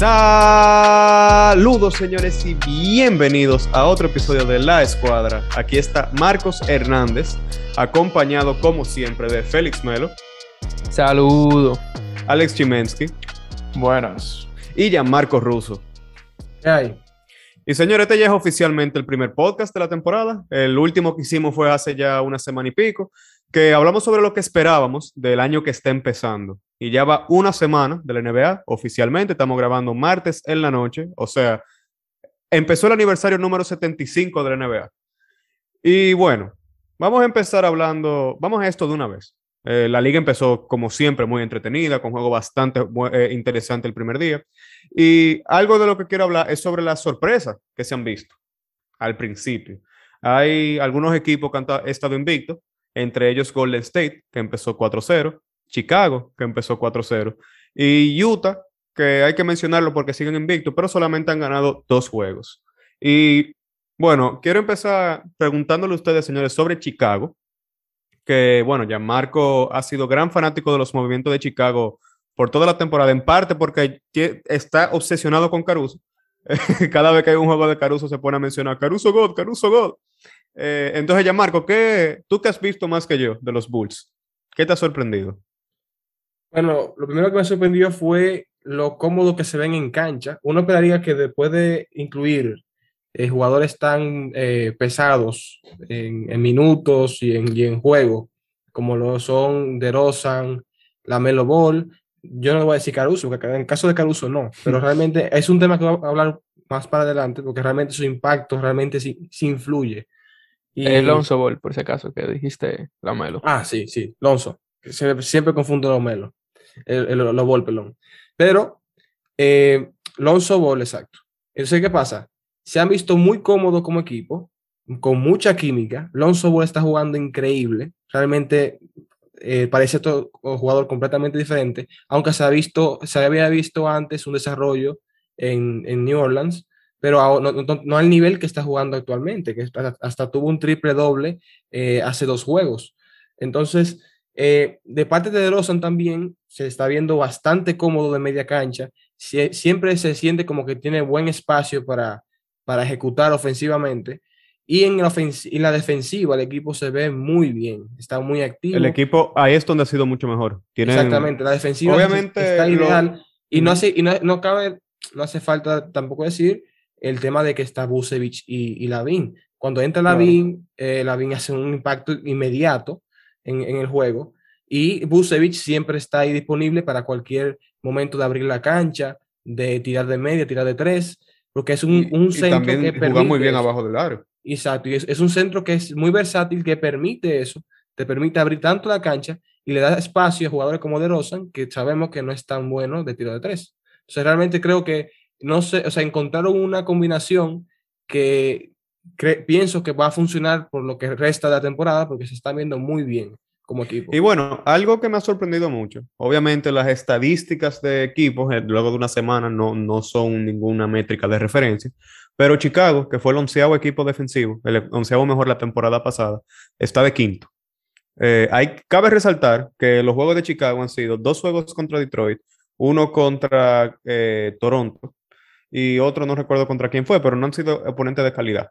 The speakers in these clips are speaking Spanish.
Saludos señores y bienvenidos a otro episodio de La Escuadra. Aquí está Marcos Hernández, acompañado como siempre de Félix Melo. Saludo. Alex Chimensky. Buenas. Y Gianmarco Russo. ¿Qué hay? Y señores, este ya es oficialmente el primer podcast de la temporada. El último que hicimos fue hace ya una semana y pico, que hablamos sobre lo que esperábamos del año que está empezando. Y ya va una semana de la NBA oficialmente. Estamos grabando martes en la noche. O sea, empezó el aniversario número 75 de la NBA. Y bueno, vamos a empezar hablando, vamos a esto de una vez. Eh, la liga empezó, como siempre, muy entretenida, con juego bastante eh, interesante el primer día. Y algo de lo que quiero hablar es sobre las sorpresas que se han visto al principio. Hay algunos equipos que han estado invictos, entre ellos Golden State, que empezó 4-0, Chicago, que empezó 4-0, y Utah, que hay que mencionarlo porque siguen invictos, pero solamente han ganado dos juegos. Y bueno, quiero empezar preguntándole a ustedes, señores, sobre Chicago, que bueno, ya Marco ha sido gran fanático de los movimientos de Chicago por toda la temporada, en parte porque está obsesionado con Caruso. Cada vez que hay un juego de Caruso se pone a mencionar Caruso God, Caruso God. Eh, entonces, ya Marco, ¿qué, ¿tú qué has visto más que yo de los Bulls? ¿Qué te ha sorprendido? Bueno, lo primero que me sorprendió fue lo cómodo que se ven en cancha. Uno esperaría que después de incluir eh, jugadores tan eh, pesados en, minutos y en, y en, juego, como lo son DeRozan, la Melo Ball, yo no voy a decir Caruso, porque en caso de Caruso no, pero realmente es un tema que voy a hablar más para adelante, porque realmente su impacto realmente sí, influye. Y... El Lonzo Ball, por ese caso, que dijiste la Melo. Ah, sí, sí, Lonzo. Siempre, siempre confundo los Melo, los Ball, perdón. Pero eh, Lonzo Ball, exacto. Entonces, ¿qué pasa? se han visto muy cómodos como equipo, con mucha química. Lonzo Ball está jugando increíble. Realmente eh, parece otro jugador completamente diferente, aunque se, ha visto, se había visto antes un desarrollo en, en New Orleans, pero no, no, al nivel que está jugando actualmente, que hasta, tuvo un triple doble eh, hace dos juegos. Entonces, eh, de parte de DeRozan también se está viendo bastante cómodo de media cancha. siempre se siente como que tiene buen espacio para, para ejecutar ofensivamente. Y en la, la defensiva el equipo se ve muy bien, está muy activo. El equipo ahí es donde ha sido mucho mejor. Exactamente, la defensiva obviamente, está ideal. Y, no, hace, y no, no, cabe, no hace falta tampoco decir el tema de que está Busevich y, y Lavín. Cuando entra Lavín, eh, Lavín hace un impacto inmediato en, en el juego. Y Busevich siempre está ahí disponible para cualquier momento de abrir la cancha, de tirar de media, tirar de tres porque es un, un centro que permite muy bien abajo del aro. Exacto, y es, es, un centro que es muy versátil, que permite eso, te permite abrir tanto la cancha y le da espacio a jugadores como De Rosan, que sabemos que no es tan bueno de tiro de tres. Sea, realmente creo que, no sé, o sea, encontraron una combinación que pienso que va a funcionar por lo que resta de la temporada, porque se está viendo muy bien como equipo. Y bueno, algo que me ha sorprendido mucho, obviamente las estadísticas de equipos eh, luego de una semana no, no son ninguna métrica de referencia, pero Chicago, que fue el onceavo equipo defensivo, el onceavo mejor la temporada pasada, está de quinto. Eh, hay, cabe resaltar que los juegos de Chicago han sido dos juegos contra Detroit, uno contra eh, Toronto y otro no recuerdo contra quién fue, pero no han sido oponentes de calidad.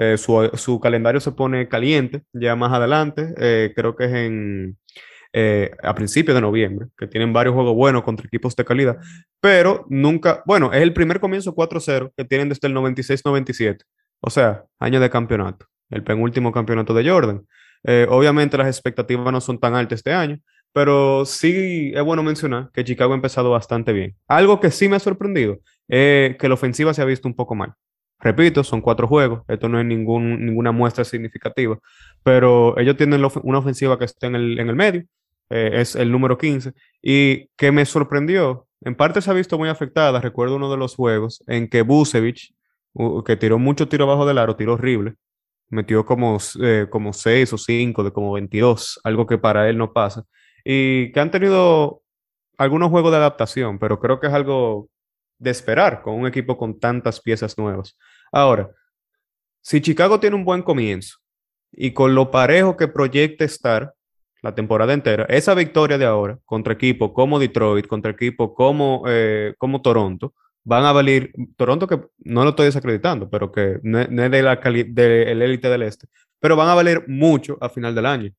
Eh, su, calendario se pone caliente ya más adelante, eh, creo que es en, eh, a principios de noviembre, que tienen varios juegos buenos contra equipos de calidad, pero nunca, bueno, es el primer comienzo 4-0 que tienen desde el 96-97, o sea, año de campeonato, el penúltimo campeonato de Jordan. obviamente las expectativas no son tan altas este año, pero sí es bueno mencionar que Chicago ha empezado bastante bien. Algo que sí me ha sorprendido es que la ofensiva se ha visto un poco mal. Repito, son cuatro juegos, esto no es ninguna muestra significativa, pero ellos tienen una ofensiva que está en el, en el medio, eh, es el número 15, y que me sorprendió, en parte se ha visto muy afectada, recuerdo uno de los juegos en que Busevich, que tiró mucho tiro abajo del aro, tiró horrible, metió como, eh, como 6 o 5 de como 22, algo que para él no pasa, y que han tenido algunos juegos de adaptación, pero creo que es algo de esperar con un equipo con tantas piezas nuevas. Ahora, si Chicago tiene un buen comienzo y con lo parejo que proyecta estar la temporada entera, esa victoria de ahora contra equipos como Detroit, contra equipos como, eh, como Toronto, van a valer, Toronto que no lo estoy desacreditando, pero que no, es de del élite del este, pero van a valer mucho a final del año.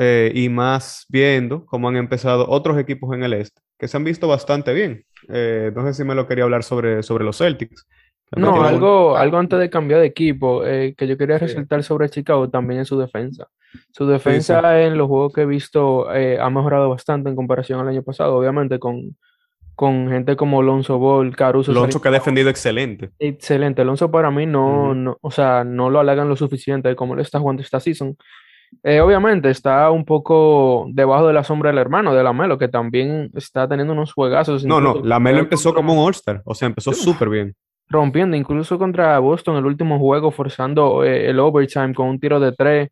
Eh, y más viendo cómo han empezado otros equipos en el este, que se han visto bastante bien. Eh, no sé si me lo quería hablar sobre, sobre los Celtics. No, algo, algo antes de cambiar de equipo eh, que yo quería resaltar sobre Chicago también es su defensa. Su defensa en los juegos que he visto ha mejorado bastante en comparación al año pasado, obviamente con, con gente como Alonso Ball, Caruso. Alonso que ha defendido excelente. Excelente. Alonso para mí no, no, o sea, no lo halagan lo suficiente como le está jugando esta season. Eh, obviamente está un poco debajo de la sombra del hermano de Lamelo, que también está teniendo unos juegazos. No, no, Lamelo empezó como un All-Star, o sea, empezó súper bien. Rompiendo, incluso contra Boston el último juego, forzando eh, el overtime con un tiro de tres.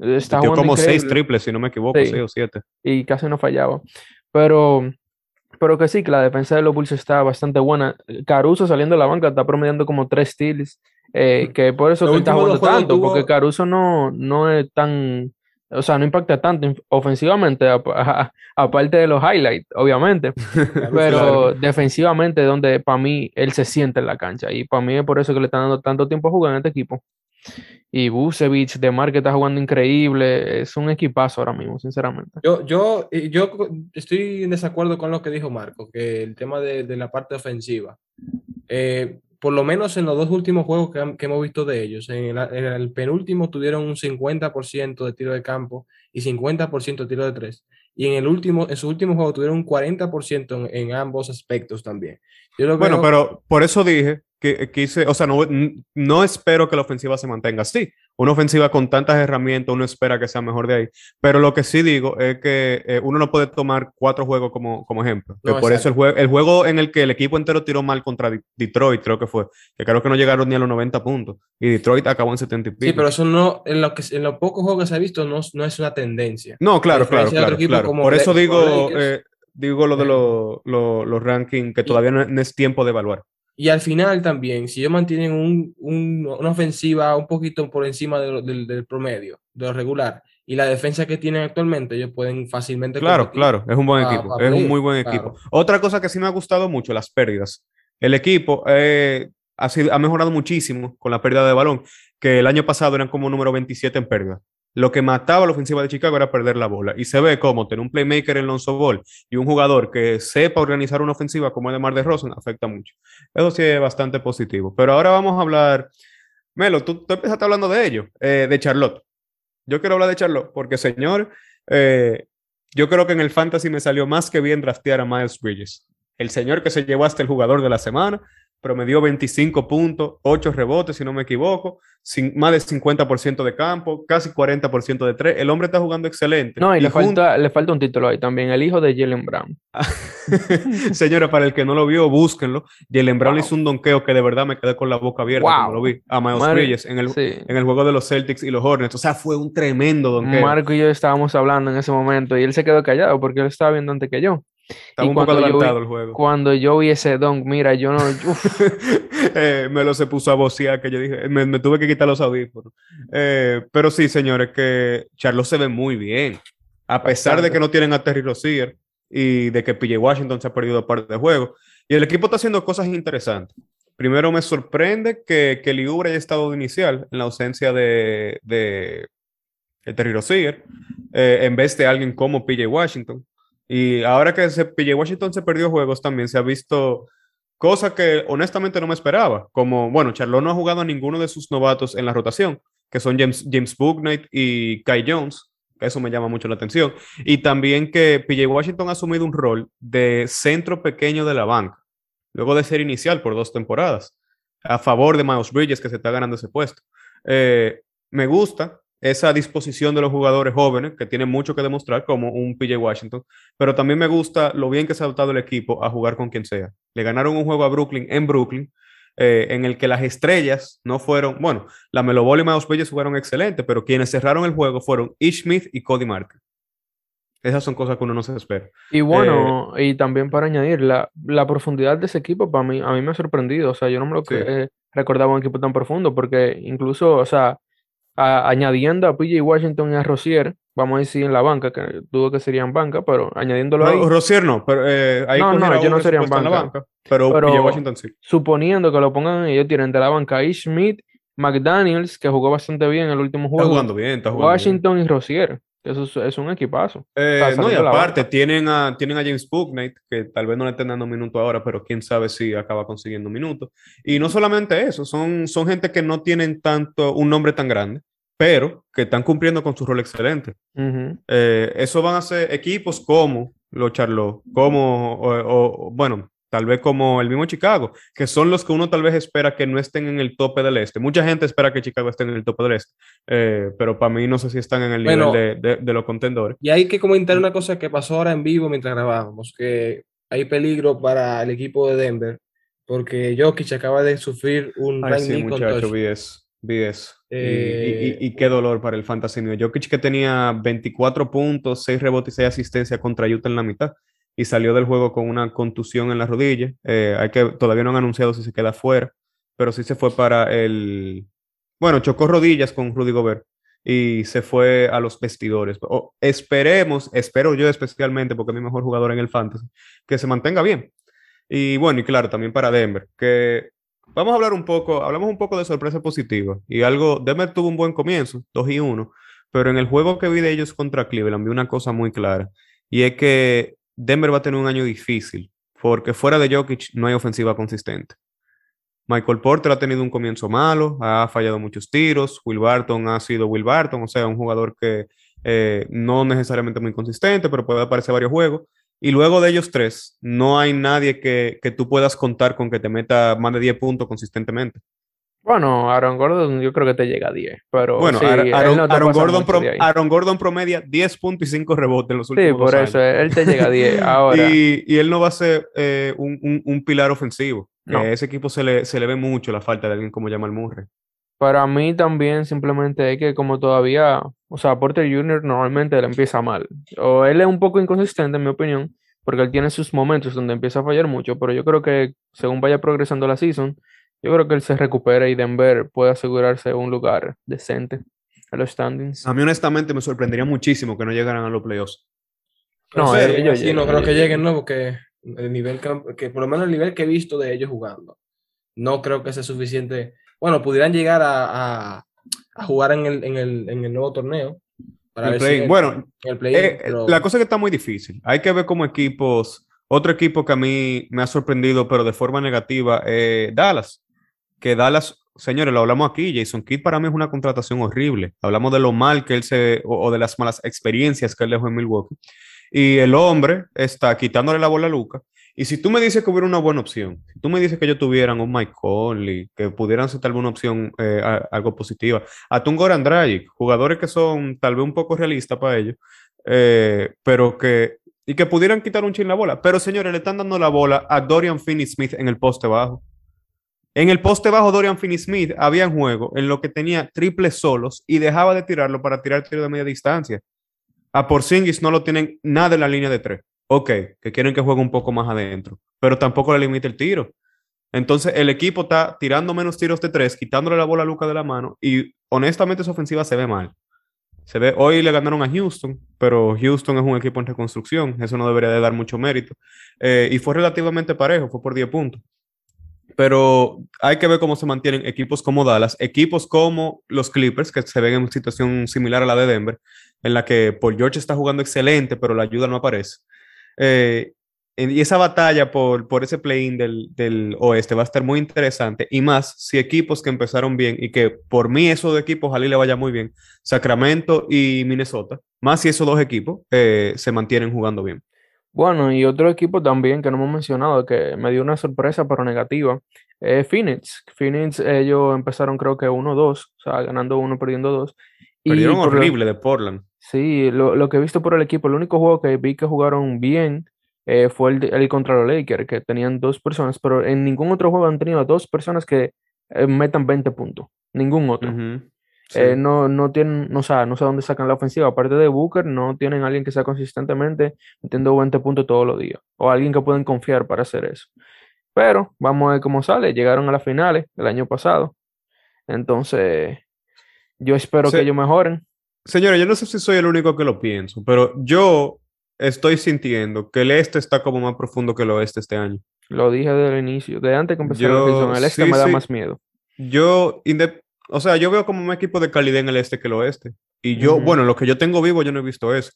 Está como seis triples, si no me equivoco, seis o siete. Y casi no fallaba. Pero, pero que sí, que la defensa de los Bulls está bastante buena. Caruso saliendo de la banca está promediando como tres steals. Eh, que por eso que está jugando tanto, porque Caruso no, no es tan, o sea, no impacta tanto ofensivamente, aparte de los highlights, obviamente, pero defensivamente donde para mí él se siente en la cancha y para mí es por eso que le están dando tanto tiempo a jugar en este equipo. Y Busevich, de Mar que está jugando increíble, es un equipazo ahora mismo, sinceramente. Yo, yo, yo estoy en desacuerdo con lo que dijo Marco, que el tema de, de la parte ofensiva. Eh, por lo menos en los dos últimos juegos que, hemos visto de ellos, en el, penúltimo tuvieron un 50% de tiro de campo y 50% de tiro de tres. Y en el último, en su último juego tuvieron un 40% en, ambos aspectos también. bueno, pero por eso dije que quise, o sea, no, no espero que la ofensiva se mantenga así una ofensiva con tantas herramientas, uno espera que sea mejor de ahí. Pero lo que sí digo es que eh, uno no puede tomar cuatro juegos como, como ejemplo. por eso el, juego, el juego en el que el equipo entero tiró mal contra Detroit, creo que fue, que creo que no llegaron ni a los 90 puntos. Y Detroit acabó en 70 y pico. Sí, pero eso no, en, lo que, en los pocos juegos que se ha visto, no, no es una tendencia. No, claro, claro, claro. Por eso digo, eh, digo lo de los rankings, que todavía no es tiempo de evaluar. Y al final también, si ellos mantienen un, un, una ofensiva un poquito por encima del promedio, de lo regular, y la defensa que tienen actualmente, ellos pueden fácilmente. Claro, claro, es un buen equipo, es un muy buen equipo. Otra cosa que sí me ha gustado mucho, las pérdidas. El equipo eh, ha, sido, ha mejorado muchísimo con la pérdida de balón, que el año pasado eran como número 27 en pérdida lo que mataba a la ofensiva de Chicago era perder la bola. Y se ve como tener un playmaker en Lonzo Ball y un jugador que sepa organizar una ofensiva como el de Mar de Rosen afecta mucho. Eso sí es bastante positivo. Pero ahora vamos a hablar. Melo, tú, empezaste hablando de ello, eh, de Charlotte. Yo quiero hablar de Charlotte porque, señor, eh, yo creo que en el fantasy me salió más que bien draftear a Miles Bridges. El señor que se llevó hasta el jugador de la semana, promedió 25 puntos, 8 rebotes, si no me equivoco, sin, más de 50% de campo, casi 40% de tres. El hombre está jugando excelente. No, y, le, falta, le falta un título ahí también, el hijo de Jalen Brown. Señora, para el que no lo vio, búsquenlo. Jalen Brown hizo un donqueo que de verdad me quedé con la boca abierta cuando lo vi a Miles Bridges en el, en el juego de los Celtics y los Hornets. O sea, fue un tremendo donqueo. Marco y yo estábamos hablando en ese momento y él se quedó callado porque él estaba viendo antes que yo. Estaba un poco adelantado el juego. Cuando yo vi ese don, mira, yo no. eh, me lo se puso a vocear que yo dije, me, tuve que quitar los audífonos. Eh, pero sí, señores, que Charlos se ve muy bien. A pesar de que no tienen a Terry Rozier y de que PJ Washington se ha perdido parte de juego. Y el equipo está haciendo cosas interesantes. Primero me sorprende que, que Liubre haya estado de inicial en la ausencia de, de, Terry Rozier, eh, en vez de alguien como PJ Washington. Y ahora que se, PJ Washington se perdió juegos también, se ha visto cosas que honestamente no me esperaba. Como, bueno, Charlotte no ha jugado a ninguno de sus novatos en la rotación, que son James, James Booknight y Kai Jones. Eso me llama mucho la atención. Y también que PJ Washington ha asumido un rol de centro pequeño de la banca, luego de ser inicial por dos temporadas, a favor de Miles Bridges, que se está ganando ese puesto. Eh, me gusta esa disposición de los jugadores jóvenes que tienen mucho que demostrar, como un PJ Washington, pero también me gusta lo bien que se ha adaptado el equipo a jugar con quien sea. Le ganaron un juego a Brooklyn en Brooklyn, eh, en el que las estrellas no fueron, bueno, la Melo Ball y Miles Bridges fueron excelentes, pero quienes cerraron el juego fueron Ish Smith y Cody Marker. Esas son cosas que uno no se espera. Y bueno, eh, y también para añadir, la, la, profundidad de ese equipo para mí, a mí me ha sorprendido. O sea, yo no me lo recordaba un equipo tan profundo, porque incluso, o sea, añadiendo a PJ Washington y a Rosier, vamos a decir en la banca, que dudo que serían banca, pero añadiéndolo ahí. Rosier no, pero eh, ahí no, no, ellos no serían banca, banca, pero, PJ Washington sí. Suponiendo que lo pongan, ellos tienen de la banca a Schmidt, McDaniels, que jugó bastante bien en el último juego. Está jugando bien, está jugando Washington y Rosier. Eso es, un equipazo. Eh, no, y aparte, tienen a, tienen a James Booknight, que tal vez no le estén dando minutos ahora, pero quién sabe si acaba consiguiendo minutos. Y no solamente eso, son, son gente que no tienen tanto un nombre tan grande, pero que están cumpliendo con su rol excelente. Eh, eso van a ser equipos como los Charlotte, como, o, bueno, tal vez como el mismo Chicago, que son los que uno tal vez espera que no estén en el tope del este. Mucha gente espera que Chicago esté en el tope del este, eh, pero para mí no sé si están en el nivel de, los contendores. Y hay que comentar una cosa que pasó ahora en vivo mientras grabábamos, que hay peligro para el equipo de Denver, porque Jokic acaba de sufrir un Ay, sí, muchacho, vi eso. y, qué dolor para el fantasy. Jokic que tenía 24 puntos, 6 rebotes y 6 asistencias contra Utah en la mitad y salió del juego con una contusión en la rodilla. Eh, hay que, todavía no han anunciado si se queda fuera, pero sí se fue para el... Bueno, chocó rodillas con Rudy Gobert y se fue a los vestidores. esperemos, espero yo especialmente, porque es mi mejor jugador en el fantasy, que se mantenga bien. Y bueno, y claro, también para Denver, que vamos a hablar un poco, hablamos un poco de sorpresa positiva. Y algo, Denver tuvo un buen comienzo, 2 y 1, pero en el juego que vi de ellos contra Cleveland vi una cosa muy clara. Y es que Denver va a tener un año difícil, porque fuera de Jokic no hay ofensiva consistente. Michael Porter ha tenido un comienzo malo, ha fallado muchos tiros, Will Barton ha sido Will Barton, o sea, un jugador que eh, no necesariamente muy consistente, pero puede aparecer varios juegos. Y luego de ellos tres, no hay nadie que, que tú puedas contar con que te meta más de 10 puntos consistentemente. Bueno, Aaron Gordon yo creo que te llega a 10, pero bueno, Aaron, Gordon Aaron, Gordon promedia 10 puntos y 5 rebotes en los últimos Sí, por eso, él te llega a 10 ahora. y, y, él no va a ser eh, un, un, pilar ofensivo. A ese equipo se le, se le ve mucho la falta de alguien como Jamal Murray. Para mí también simplemente es que como todavía, o sea, Porter Jr. normalmente él empieza mal. O él es un poco inconsistente en mi opinión, porque él tiene sus momentos donde empieza a fallar mucho, pero yo creo que según vaya progresando la season, yo creo que él se recupera y Denver puede asegurarse un lugar decente en los standings. A mí honestamente me sorprendería muchísimo que no llegaran a los playoffs. No, ellos sí, no creo que lleguen, ¿no? Porque el nivel que, por lo menos el nivel que he visto de ellos jugando, no creo que sea suficiente. Bueno, pudieran llegar a, jugar en el, en, el, en el, nuevo torneo. Para bueno, eh, la cosa que está muy difícil. Hay que ver como equipos. Otro equipo que a mí me ha sorprendido, pero de forma negativa, es Dallas que Dallas, señores, lo hablamos aquí, Jason Kidd para mí es una contratación horrible. Hablamos de lo mal que él se, o, de las malas experiencias que él dejó en Milwaukee. Y el hombre está quitándole la bola a Luca. Y si tú me dices que hubiera una buena opción, tú me dices que ellos tuvieran un Mike Conley, que pudieran ser tal vez opción, eh, algo positiva, a un Goran Dragic, jugadores que son tal vez un poco realistas para ellos, eh, pero que, y que pudieran quitar un chin la bola. Pero señores, le están dando la bola a Dorian Finney-Smith en el poste bajo. En el poste bajo Dorian Finney-Smith había un juego en lo que tenía triples solos y dejaba de tirarlo para tirar tiro de media distancia. A Porzingis no lo tienen nada en la línea de tres. Ok, que quieren que juegue un poco más adentro, pero tampoco le limita el tiro. Entonces el equipo está tirando menos tiros de tres, quitándole la bola a Luca de la mano y honestamente esa ofensiva se ve mal. Se ve, hoy le ganaron a Houston, pero Houston es un equipo en reconstrucción, eso no debería de dar mucho mérito. Eh, y fue relativamente parejo, fue por 10 puntos pero hay que ver cómo se mantienen equipos como Dallas, equipos como los Clippers, que se ven en una situación similar a la de Denver, en la que Paul George está jugando excelente, pero la ayuda no aparece. Eh, y esa batalla por, por ese play-in del, del, oeste va a estar muy interesante, y más si equipos que empezaron bien y que por mí esos dos equipos, ojalá le vaya muy bien, Sacramento y Minnesota, más si esos dos equipos eh, se mantienen jugando bien. Bueno, y otro equipo también que no hemos mencionado, que me dio una sorpresa, pero negativa, es Phoenix. Phoenix, ellos empezaron creo que 1-2, o sea, ganando uno, perdiendo dos. Perdieron horrible de Portland. Sí, lo, que he visto por el equipo, el único juego que vi que jugaron bien eh, fue el, el, contra los Lakers, que tenían dos personas, pero en ningún otro juego han tenido dos personas que eh, metan 20 puntos. Ningún otro. Eh, no, no tienen, no, sé, no sé dónde sacan la ofensiva. Aparte de Booker, no tienen alguien que sea consistentemente metiendo 20 puntos todos los días. O alguien que pueden confiar para hacer eso. Pero vamos a ver cómo sale. Llegaron a las finales el año pasado. Entonces, Yo espero Sí. que ellos mejoren. Señores, yo no sé si soy el único que lo pienso, pero yo estoy sintiendo que el este está como más profundo que el oeste este año. Lo dije desde el inicio, de antes que empezara la season. El este sí, me da más miedo. Yo, o sea, yo veo como un equipo de calidad en el este que el oeste. Y yo, bueno, lo que yo tengo vivo, yo no he visto eso.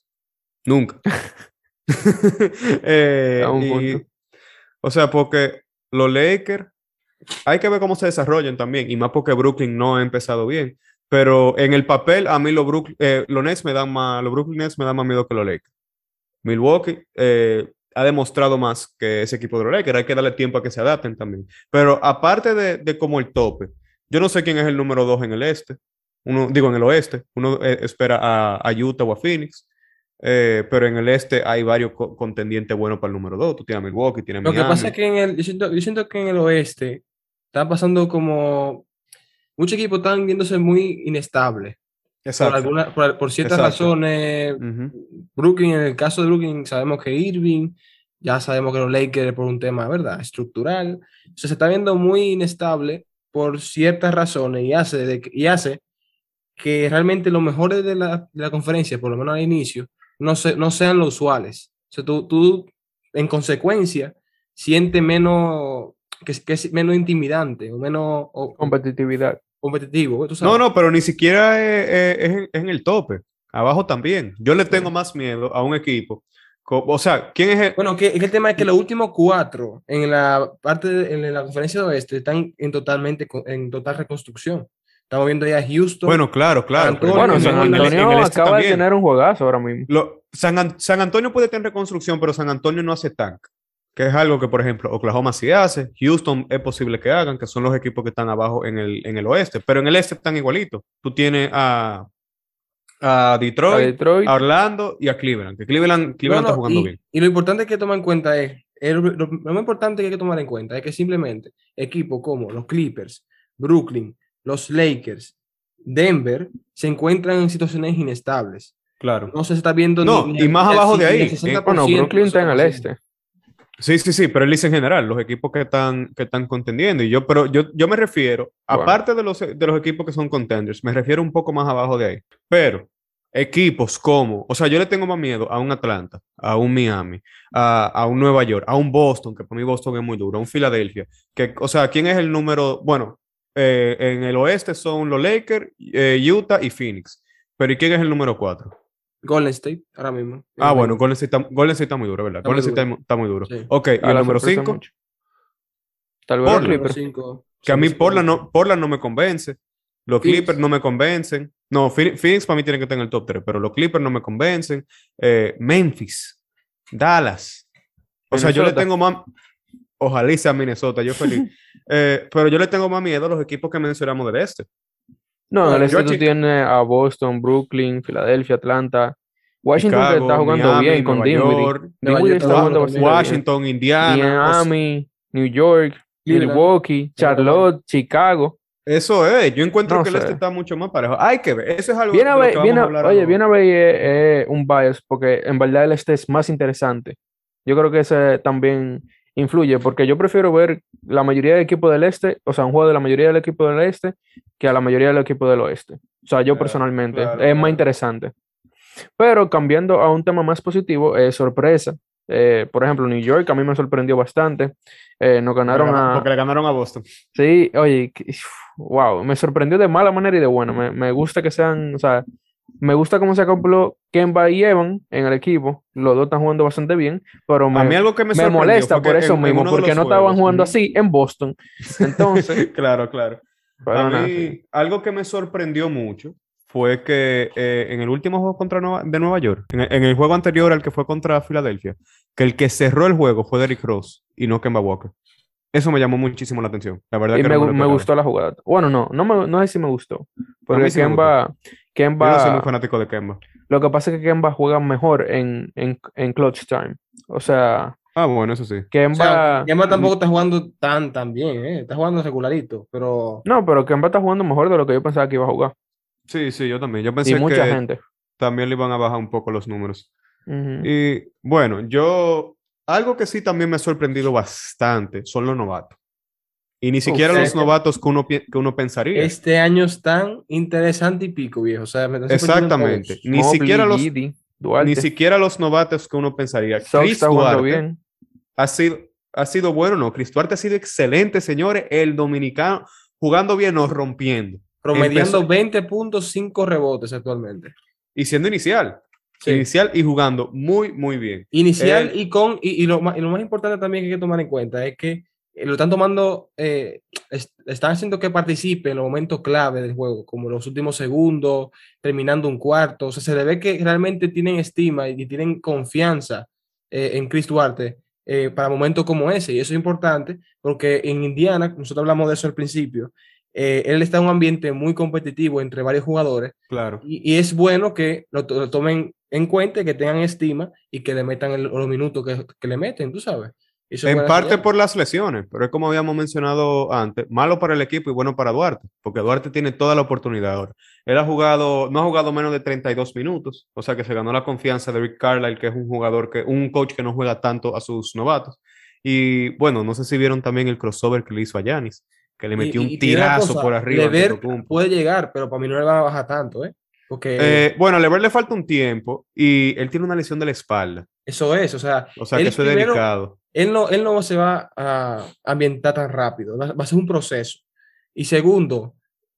Nunca. Eh, y- o sea, porque los Lakers, hay que ver cómo se desarrollan también, y más porque Brooklyn no ha empezado bien. Pero en el papel, a mí los, Brook- eh, los Nets me dan más, los Brooklyn Nets me dan más miedo que los Lakers. Milwaukee eh, ha demostrado más que ese equipo de los Lakers. Hay que darle tiempo a que se adapten también. Pero aparte de, de como el tope, yo no sé quién es el número dos en el este. Uno, digo, en el oeste. Uno eh, espera a, a Utah o a Phoenix. Eh, pero en el este hay varios co- contendientes buenos para el número dos. Tú tienes a Milwaukee, tienes Lo que Miami. pasa es que en el, yo, siento, yo siento que en el oeste está pasando como muchos equipos están viéndose muy inestables por, Exacto. alguna, por, por ciertas Exacto. razones. Brooklyn, en el caso de Brooklyn, sabemos que Irving, ya sabemos que los Lakers por un tema, ¿verdad? Estructural. O sea, se está viendo muy inestable por ciertas razones y hace, de que- y hace que realmente los mejores de la, de la conferencia, por lo menos al inicio, no, se, no sean los usuales. O sea, tú, tú, en consecuencia, sientes menos, que, es- que es menos intimidante o menos o- Competitividad. competitivo. ¿tú sabes? No, no, pero ni siquiera es, es- es en, es en el tope. Abajo también. Yo le tengo más miedo a un equipo. O sea, ¿quién es el, Bueno, que, que el tema es que los últimos cuatro en la parte de, en la conferencia de oeste están en totalmente en total reconstrucción. Estamos viendo ya a Houston. Bueno, claro, claro. Bueno, Bueno, en- San en el- en Antonio el este acaba de tener un juegazo ahora mismo. Lo- San, An- San Antonio puede tener reconstrucción, pero San Antonio no hace tank. Que es algo que, por ejemplo, Oklahoma sí hace. Houston es posible que hagan, que son los equipos que están abajo en el, en el oeste. Pero en el este están igualitos. Tú tienes a, a A Detroit, a Orlando y a Cleveland. Que Cleveland, Cleveland no, está jugando y, bien. y lo importante que tomar en cuenta es, lo, lo más importante que hay que tomar en cuenta es que simplemente equipos como los Clippers, Brooklyn, los Lakers, Denver, se encuentran en situaciones inestables. Claro. No se está viendo No, ni, y más ni abajo de ahí, 60%, Bueno, Brooklyn está en el 60%. este. Sí, sí, sí, pero él dice en general, los equipos que están, que están contendiendo. Y yo, pero yo, yo me refiero, Bueno. aparte de los, de los equipos que son contenders, me refiero un poco más abajo de ahí. Pero equipos como, o sea, yo le tengo más miedo a un Atlanta, a un Miami, a, a un Nueva York, a un Boston, que para mí Boston es muy duro, a un Filadelfia. Que, o sea, ¿quién es el número? Bueno, eh, en el oeste son los Lakers, eh, Utah y Phoenix. Pero ¿y quién es el número cuatro? Golden State, ahora mismo. Ah, bueno, Golden State está, Golden State está muy duro, ¿verdad? Está Golden State está, está muy duro. Sí. Ok, ¿y A el la número sorpresa 5? mucho. Tal vez los. Clippers. Cinco, Que a mí Portland no, Portland no me convence. Los Phoenix. Clippers no me convencen. No, Phoenix, Phoenix para mí tiene que estar en el top 3, pero los Clippers no me convencen. Eh, Memphis, Dallas. O sea, yo le Minnesota. tengo más. Ojalá sea Minnesota, yo feliz. Eh, pero yo le tengo más miedo a los equipos que mencionamos del este. No, en el este tú tienes a Boston, Brooklyn, Filadelfia, Atlanta. Washington Chicago, está jugando Miami, bien con. York, Dinwiddie está jugando bien. Washington, Indiana. Miami, New York. Milwaukee, Charlotte, Chicago. Eso es. Yo encuentro No que el este está mucho más parejo. Hay que ver. Eso es algo Viene a ver, que vamos viene a a- hablar oye, ahora. viene a ver eh, eh, un bias porque en verdad el este es más interesante. Yo creo que ese también influye porque yo prefiero ver la mayoría del equipo del este, o sea, un juego de la mayoría del equipo del este que a la mayoría del equipo del oeste. O sea, yo Claro, personalmente claro, es más claro. interesante. Pero cambiando a un tema más positivo, eh, sorpresa. Eh, por ejemplo, New York a mí me sorprendió bastante. Eh, nos ganaron Porque a... Porque le ganaron a Boston. Sí, oye, wow, me sorprendió de mala manera y de buena. Me, me gusta que sean, o sea, me gusta cómo se acopló Kemba y Evan en el equipo. Los dos están jugando bastante bien, pero me, a mí algo que me, me sorprendió molesta por eso en- mismo, porque no estaban jugando así en Boston. Entonces, claro, claro. a nada, mí, sí. algo que me sorprendió mucho fue que eh, en el último juego contra Nueva- de Nueva York, en el, en el juego anterior al que fue contra Filadelfia, que el que cerró el juego fue Derrick Rose y no Kemba Walker. Eso me llamó muchísimo la atención. La verdad Y que me, gustó la jugada. Bueno, no, no, me, no sé si me gustó. Porque me Kemba, Yo Kemba, no soy muy fanático de Kemba. lo que pasa es que Kemba juega mejor en, en, en clutch time. O sea, Ah, bueno, eso sí. O Kemba... sea, Kemba tampoco está jugando tan, tan bien, ¿eh? Está jugando regularito, pero No, pero Kemba está jugando mejor de lo que yo pensaba que iba a jugar. Sí, sí, yo también. Yo Y pensé mucha que gente. también le iban a bajar un poco los números. Y bueno, yo, algo que sí también me ha sorprendido bastante son los novatos. Y ni siquiera los novatos que uno, que uno pensaría. Este año están interesante y pico, viejo. O sea, Exactamente. Ni siquiera, los, ni siquiera los novatos que uno pensaría. Chris Duarte bien. Ha, sido, ha sido bueno, no. Chris Duarte ha sido excelente, señores. El dominicano jugando bien o rompiendo. Promediando 20.5 rebotes actualmente. Y siendo inicial. Inicial y jugando muy, muy bien. Inicial y con, y, lo, y, lo, más importante también que hay que tomar en cuenta es que eh, lo están tomando, eh, están haciendo que participe en los momentos clave del juego, como los últimos segundos, terminando un cuarto. O sea, se le ve que realmente tienen estima y, tienen confianza eh, en Chris Duarte para momentos como ese. Y eso es importante porque en Indiana, nosotros hablamos de eso al principio, él está en un ambiente muy competitivo entre varios jugadores. Claro. Y, es bueno que lo, tomen en cuenta, que tengan estima y que le metan los minutos que, que le meten, tú sabes en parte por las lesiones, pero es como habíamos mencionado antes, malo para el equipo y bueno para Duarte, porque Duarte tiene toda la oportunidad ahora. Él ha jugado, no ha jugado menos de 32 minutos, o sea que se ganó la confianza de Rick Carlisle, que es un jugador que, un coach que no juega tanto a sus novatos. Y bueno, no sé si vieron también el crossover que le hizo a Yanis, que le metió un tirazo por arriba. puede llegar, pero para mí no le va a bajar tanto, ¿eh? Porque... Eh, bueno, a Lever le falta un tiempo y él tiene una lesión de la espalda. Eso es, o sea. O sea, que eso es delicado. Él no, él no se va a ambientar tan rápido, va, a ser un proceso. Y segundo,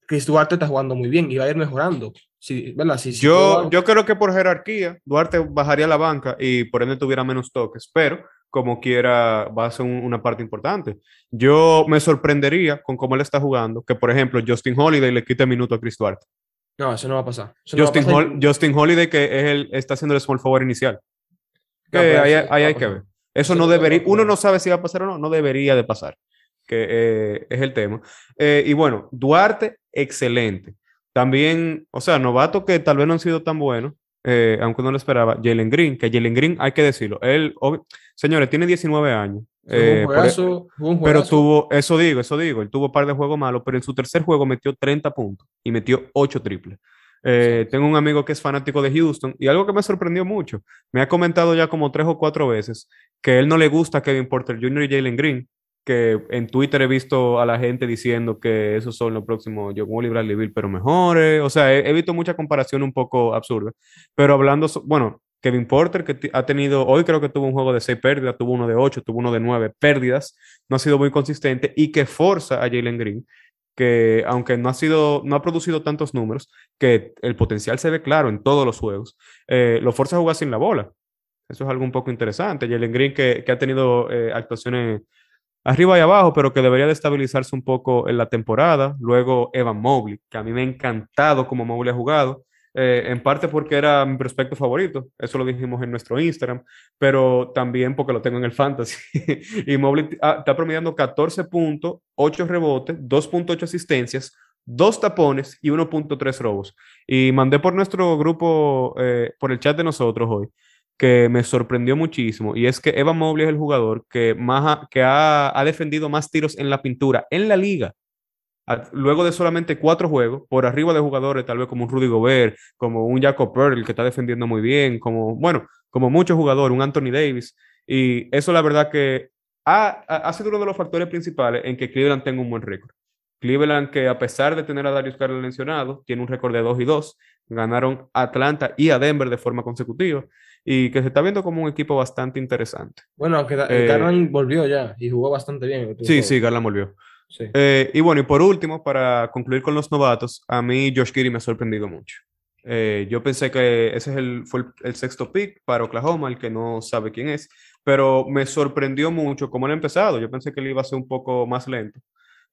Chris Duarte está jugando muy bien y va a ir mejorando. Sí, ¿verdad? yo, yo creo que por jerarquía, Duarte bajaría la banca y por ende tuviera menos toques, pero como quiera va a ser una parte importante. Yo me sorprendería con cómo él está jugando, que por ejemplo Justin Holiday le quite minuto a Chris Duarte. No, eso no va a pasar. Justin, Holiday, que es el, está haciendo el small forward inicial. ahí, hay que ver. Eso no debería, uno no sabe si va a pasar o no, no debería de pasar, que eh, es el tema. Eh, y bueno, Duarte, excelente. También, o sea, novato que tal vez no han sido tan buenos, eh, aunque no lo esperaba, Jalen Green, que Jalen Green, hay que decirlo, él, señores, tiene 19 años. un juegazo, un pero tuvo, eso digo, eso digo, él tuvo un par de juegos malos, pero en su tercer juego metió 30 puntos y metió 8 triples. Eh, tengo un amigo que es fanático de Houston y algo que me sorprendió mucho, me ha comentado ya como tres o cuatro veces que él no le gusta a Kevin Porter Jr. y Jalen Green, que en Twitter he visto a la gente diciendo que esos son los próximos John Wall y Bradley Bill, pero mejores. O sea, he, visto mucha comparación un poco absurda. Pero hablando, bueno, Kevin Porter, que ha tenido, hoy creo que tuvo un juego de seis pérdidas, tuvo uno de ocho, tuvo uno de nueve pérdidas, no ha sido muy consistente y que forza a Jalen Green que aunque no ha sido, no ha producido tantos números, que el potencial se ve claro en todos los juegos, eh, lo fuerza a jugar sin la bola. Eso es algo un poco interesante. Jalen Green que, que ha tenido eh, actuaciones arriba y abajo, pero que debería de estabilizarse un poco en la temporada. Luego Evan Mobley, que a mí me ha encantado como Mobley ha jugado. Eh, en parte porque era mi prospecto favorito, eso lo dijimos en nuestro Instagram, pero también porque lo tengo en el Fantasy. y Mobley ah, está promediando 14 puntos, 8 rebotes, 2.8 asistencias, 2 tapones y 1.3 robos. Y mandé por nuestro grupo, eh, por el chat de nosotros hoy, que me sorprendió muchísimo, y es que Evan Mobley es el jugador que, más que ha, ha defendido más tiros en la pintura en la liga luego de solamente cuatro juegos, por arriba de jugadores tal vez como un Rudy Gobert, como un Jacob Pearl que está defendiendo muy bien, como, bueno, como muchos jugadores, un Anthony Davis. Y eso la verdad que ha, ha, sido uno de los factores principales en que Cleveland tenga un buen récord. Cleveland que a pesar de tener a Darius Garland mencionado, tiene un récord de 2 y 2, ganaron a Atlanta y a Denver de forma consecutiva y que se está viendo como un equipo bastante interesante. Bueno, aunque eh, Garland volvió ya y jugó bastante bien. Sí, sí, Garland volvió. Eh, y bueno, y por último, para concluir con los novatos, a mí Josh Giri me ha sorprendido mucho. Eh, yo pensé que ese es el, fue el, sexto pick para Oklahoma, el que no sabe quién es, pero me sorprendió mucho cómo él ha empezado. Yo pensé que él iba a ser un poco más lento.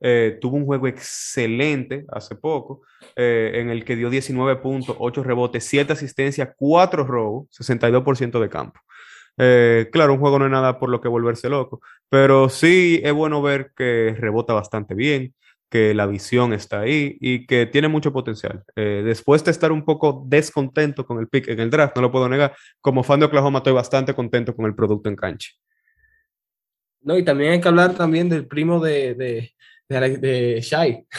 Eh, tuvo un juego excelente hace poco, en el que dio 19 puntos, 8 rebotes, 7 asistencias, 4 robos, 62% de campo. Eh, claro, un juego no es nada por lo que volverse loco, pero sí es bueno ver que rebota bastante bien, que la visión está ahí y que tiene mucho potencial. Eh, después de estar un poco descontento con el pick en el draft, no lo puedo negar, como fan de Oklahoma estoy bastante contento con el producto en cancha. No, y también hay que hablar también del primo de, de, Shai.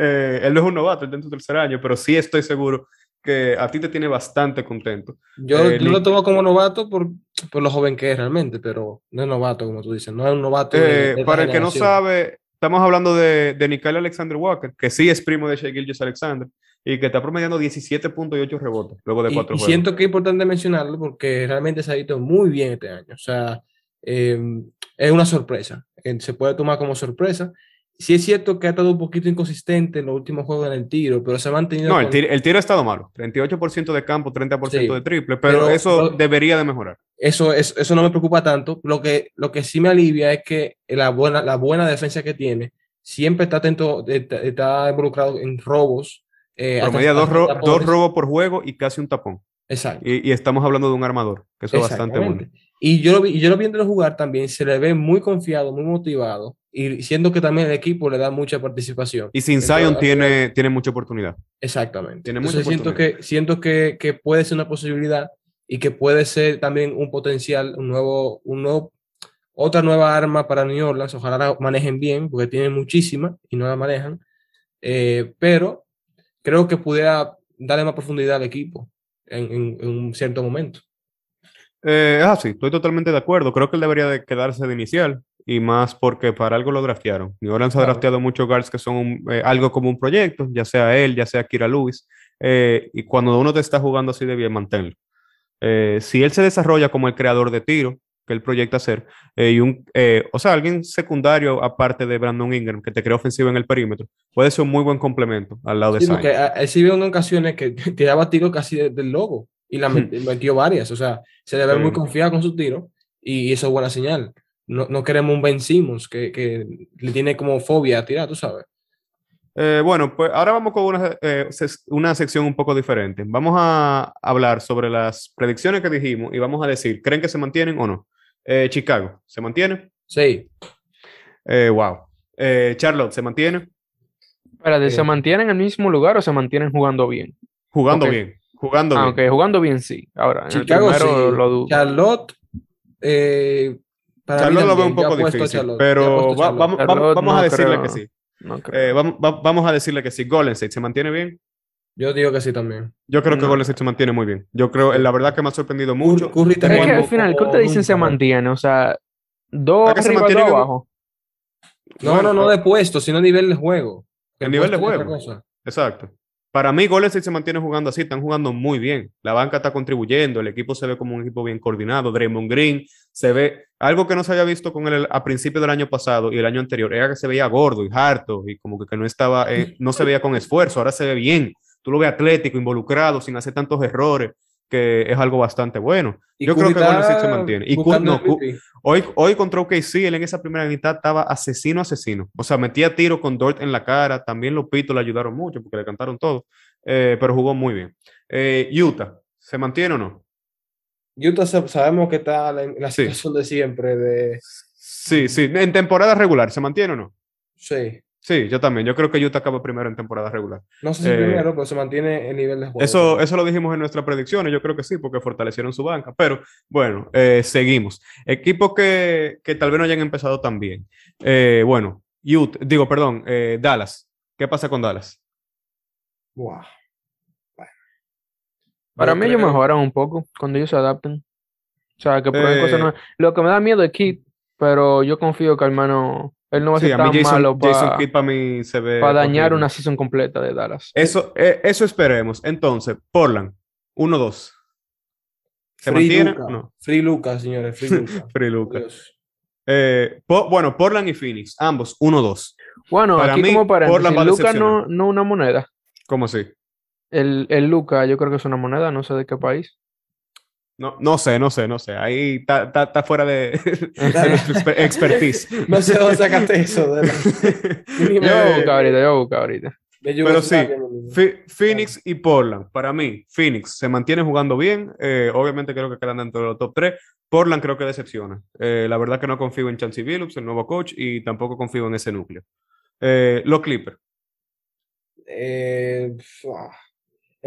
Eh, él no es un novato, él en su tercer año, pero sí estoy seguro que a ti te tiene bastante contento. Yo, eh, lo tomo como novato por por lo joven que es realmente, pero no es novato, como tú dices, no es un novato. Eh, para el que no sabe, estamos hablando de, de Alexander Walker, que sí es primo de Shea Gilgis Alexander y que está promediando 17.8 rebotes luego de cuatro y, juegos. Y siento que es importante mencionarlo porque realmente se ha visto muy bien este año. O sea, em, es una sorpresa. Se puede tomar como sorpresa sí es cierto que ha estado un poquito inconsistente en los últimos juegos en el tiro, pero se ha mantenido. No, el, tiro, ha estado malo. 38% de campo, 30% de triple, pero, eso debería de mejorar. Eso, eso no me preocupa tanto. Lo que, lo que sí me alivia es que la buena, la buena defensa que tiene siempre está atento, está involucrado en robos. Eh, Promedia dos, dos robos por juego y casi un tapón. Exacto. Y, estamos hablando de un armador, que eso es bastante bueno. Y yo lo, vi, yo lo viendo jugar también, se le ve muy confiado, muy motivado y siendo que también el equipo le da mucha participación. Y sin Zion tiene, tiene mucha oportunidad. Exactamente. Tiene Entonces siento, que, siento que, que, puede ser una posibilidad y que puede ser también un potencial, un nuevo, un nuevo, otra nueva arma para New Orleans. Ojalá la manejen bien, porque tienen muchísima y no la manejan. Eh, pero creo que pudiera darle más profundidad al equipo en, en, un cierto momento. Eh, ah, sí, estoy totalmente de acuerdo. Creo que él debería de quedarse de inicial y más porque para algo lo draftearon. New Orleans ha drafteado muchos guards que son eh, algo como un proyecto, ya sea él, ya sea Kira Lewis, eh, y cuando uno te está jugando así de bien, manténlo. Eh, si él se desarrolla como el creador de tiro, que él proyecta ser, y un, o sea, alguien secundario aparte de Brandon Ingram, que te crea ofensivo en el perímetro, puede ser un muy buen complemento al lado de sí, porque él sí vio en ocasiones que tiraba tiro casi del logo y la metió varias, o sea, se debe ver muy confiado con su tiro y eso es buena señal no, no queremos un Ben Simmons que, que, le tiene como fobia a tirar, tú sabes. Eh, bueno, pues ahora vamos con una, eh, una, sección un poco diferente. Vamos a hablar sobre las predicciones que dijimos y vamos a decir, ¿creen que se mantienen o no? Eh, Chicago, ¿se mantiene? Sí. wow. Charlotte, ¿se mantiene? Espérate, ¿se mantienen en el mismo lugar o se mantienen jugando bien? Jugando bien. Jugando ah, bien. jugando bien sí. Ahora, Chicago sí. Lo Charlotte, Charlotte lo veo un poco difícil, pero vamos, a decirle que sí. Eh, vamos, a decirle que sí. Golden State se mantiene bien. Yo digo que sí también. Yo creo que Golden State se mantiene muy bien. Yo creo, la verdad que me ha sorprendido mucho. es que al final, ¿qué te dicen se mantiene? O sea, dos arriba, dos abajo. No, no, no de puesto, sino a nivel de juego. El nivel de juego. Exacto. Para mí, Golden State se mantiene jugando así, están jugando muy bien. La banca está contribuyendo, el equipo se ve como un equipo bien coordinado. Draymond Green se ve algo que no se había visto con él a principio del año pasado y el año anterior, era que se veía gordo y harto y como que, no estaba, eh, no se veía con esfuerzo. Ahora se ve bien. Tú lo ves atlético, involucrado, sin hacer tantos errores que es algo bastante bueno. Yo creo que Golden State se mantiene. Y hoy, hoy contra OKC, él en esa primera mitad estaba asesino, asesino. O sea, metía tiro con Dort en la cara. También los Pitos le ayudaron mucho porque le cantaron todo. Eh, pero jugó muy bien. Eh, Utah, ¿se mantiene o no? Utah sabemos que está en la situación de siempre. De... Sí, sí. En temporada regular, ¿se mantiene o no? Sí. Sí, yo también. Yo creo que Utah acaba primero en temporada regular. No sé si primero, pero se mantiene el nivel de juego. Eso, eso lo dijimos en nuestras predicciones. Yo creo que sí, porque fortalecieron su banca. Pero bueno, eh, seguimos. Equipos que, que, tal vez no hayan empezado tan bien. Eh, bueno, Utah, digo, perdón, eh, Dallas. ¿Qué pasa con Dallas? Wow. Para mí, ellos mejoran un poco cuando ellos se adapten. O sea, que prueben cosas nuevas. Lo que me da miedo es Kid, pero yo confío que al menos él no va a ser tan malo para dañar una season completa de Dallas. Eso, eh, eso esperemos. Entonces, Portland, 1-2. ¿Se Free mantiene? No. Free Lucas, señores. Free Lucas. Free Lucas. Eh, bueno, Portland y Phoenix, ambos, 1-2. Bueno, para aquí mí, como paréntesis, Lucas no, no una moneda. ¿Cómo así? El, el Lucas, yo creo que es una moneda, no sé de qué país. No, no sé, no sé, no sé. Ahí está, fuera de, expertise. no sé dónde sacaste eso. De yo busco ahorita, yo busco ahorita. Pero sí, Phoenix y Portland. Para mí, Phoenix se mantiene jugando bien. Eh, obviamente creo que quedan dentro de los top 3. Portland creo que decepciona. Eh, la verdad que no confío en Chancey Billups, el nuevo coach, y tampoco confío en ese núcleo. Eh, los Clippers. es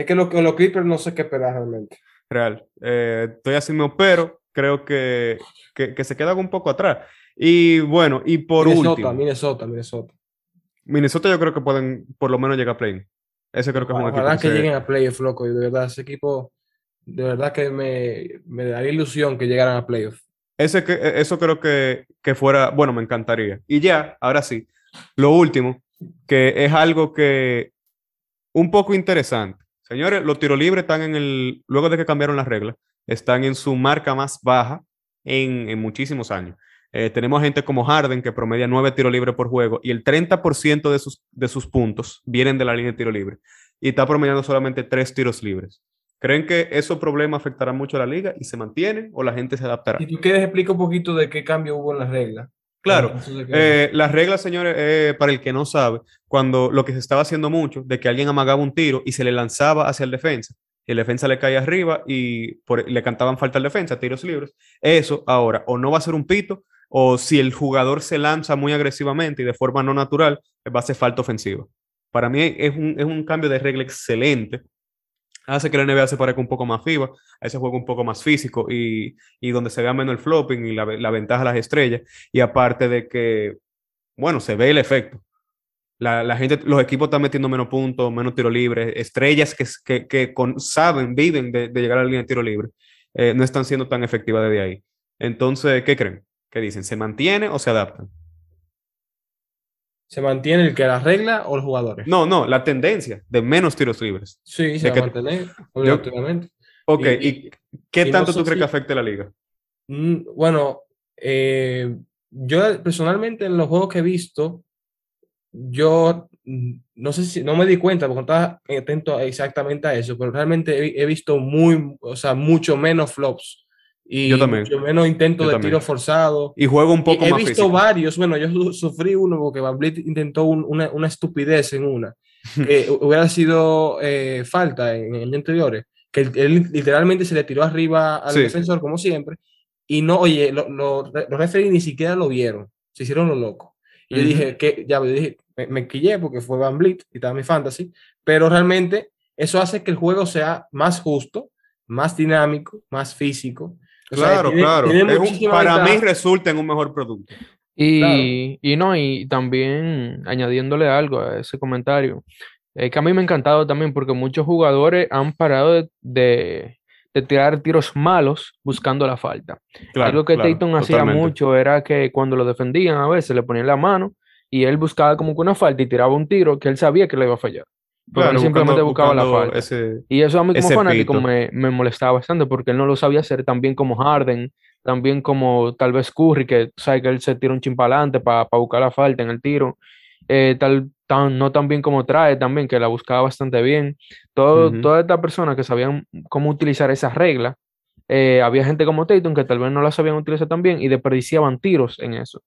que los, los Clippers no sé qué esperar realmente real. Eh, estoy haciendo, pero creo que, que, se queda un poco atrás. Y bueno, y por último. Minnesota, Minnesota. Minnesota yo creo que pueden por lo menos llegar a play. Ese creo que es un equipo. Ojalá que, lleguen a playoff, loco. Y de verdad, ese equipo de verdad que me, me daría ilusión que llegaran a playoffs. Ese que, e, eso creo que, que fuera, bueno, me encantaría. Y ya, ahora sí, lo último, que es algo que un poco interesante. Señores, los tiros libres están en el, luego de que cambiaron las reglas, están en su marca más baja en, en muchísimos años. Eh, tenemos gente como Harden que promedia nueve tiros libres por juego y el 30% de sus, de sus puntos vienen de la línea de tiro libre y está promediando solamente tres tiros libres. ¿Creen que esos problemas afectarán mucho a la liga y se mantienen o la gente se adaptará? Si tú quieres, explica un poquito de qué cambio hubo en las reglas. Claro, eh, las reglas, señores, eh, para el que no sabe, cuando lo que se estaba haciendo mucho, de que alguien amagaba un tiro y se le lanzaba hacia el defensa, y el defensa le caía arriba y le cantaban falta al defensa, tiros libres, eso ahora o no va a ser un pito o si el jugador se lanza muy agresivamente y de forma no natural, va a ser falta ofensiva. Para mí es un, es un cambio de regla excelente. Hace que la NBA se parezca un poco más FIBA, a ese juego un poco más físico y, y donde se vea menos el flopping y la, la, ventaja de las estrellas. Y aparte de que, bueno, se ve el efecto. La, la gente, los equipos están metiendo menos puntos, menos tiro libre, estrellas que, que, que saben, viven de, de, llegar a la línea de tiro libre, eh, no están siendo tan efectivas desde ahí. Entonces, ¿qué creen? ¿Qué dicen? ¿Se mantiene o se adaptan? ¿Se mantiene el que la regla o los jugadores? No, no, la tendencia de menos tiros libres. Sí, se va a mantener, obviamente. Ok, ¿y, y qué y tanto no tú crees si... que afecte la liga? Mm, bueno, eh, yo personalmente en los juegos que he visto, yo no sé si no me di cuenta porque estaba atento exactamente a eso, pero realmente he, he visto muy, o sea, mucho menos flops y yo también. mucho menos intento Yo de también. tiro forzado. Y juego un poco Y he más visto físico. varios, bueno, yo su- sufrí uno porque Van Vliet intentó un- una, una estupidez en una, que hubiera sido eh, falta en el anteriores, que él, él literalmente se le tiró arriba al Sí. defensor como siempre, y no, oye, lo- lo- los referees ni siquiera lo vieron, se hicieron lo loco. Y yo Ujú. dije, que ya yo dije, me, me quillé porque fue Van Vliet y estaba mi fantasy, pero realmente eso hace que el juego sea más justo, más dinámico, más físico. O sea, Claro, tiene- claro. tiene un- para mí resulta en un mejor producto. Y, y no, y también añadiéndole algo a ese comentario, eh, que a mí me ha encantado también porque muchos jugadores han parado de, de- de tirar tiros malos buscando la falta. Claro, Algo que claro, Tatum hacía totalmente. mucho era que cuando lo defendían a veces le ponían la mano y él buscaba como que una falta y tiraba un tiro que él sabía que le iba a fallar. Porque Claro, él simplemente buscando- buscaba la falta. ese- Y eso a mí como fanático me, me molestaba bastante porque él no lo sabía hacer tan bien como Harden, también como tal vez Curry, que sabe que él se tira un chimpalante para buscar la falta en el tiro. Eh, tal, tan, no tan bien como trae también, que la buscaba bastante bien. Todo. Todas estas personas que sabían cómo utilizar esas reglas, eh, había gente como Tatum que tal vez no la sabían utilizar tan bien y desperdiciaban tiros en eso.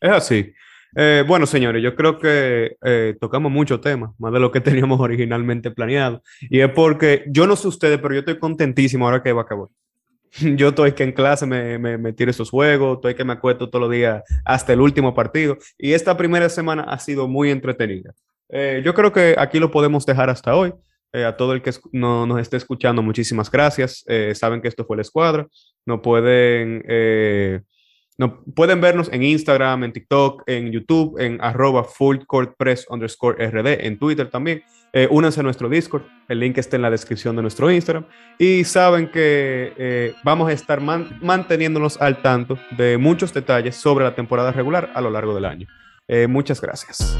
Es así. Eh, bueno, señores, yo creo que eh, tocamos muchos temas, más de lo que teníamos originalmente planeado. Y es porque yo no sé ustedes, pero yo estoy contentísimo ahora que va a acabar. Yo estoy que en clase me, me, me tiro esos juegos, estoy que me acuesto todos los días hasta el último partido. Y esta primera semana ha sido muy entretenida. Eh, yo creo que aquí lo podemos dejar hasta hoy. Eh, a todo el que no, nos esté escuchando, muchísimas gracias. Saben que esto fue la escuadra. No pueden, no, pueden vernos en Instagram, en TikTok, en YouTube, en arroba fullcourtpress underscore RD, en Twitter también. Eh, únanse a nuestro Discord, el link está en la descripción de nuestro Instagram. Y saben que eh, vamos a estar man- manteniéndonos al tanto de muchos detalles sobre la temporada regular a lo largo del año. Eh, muchas gracias.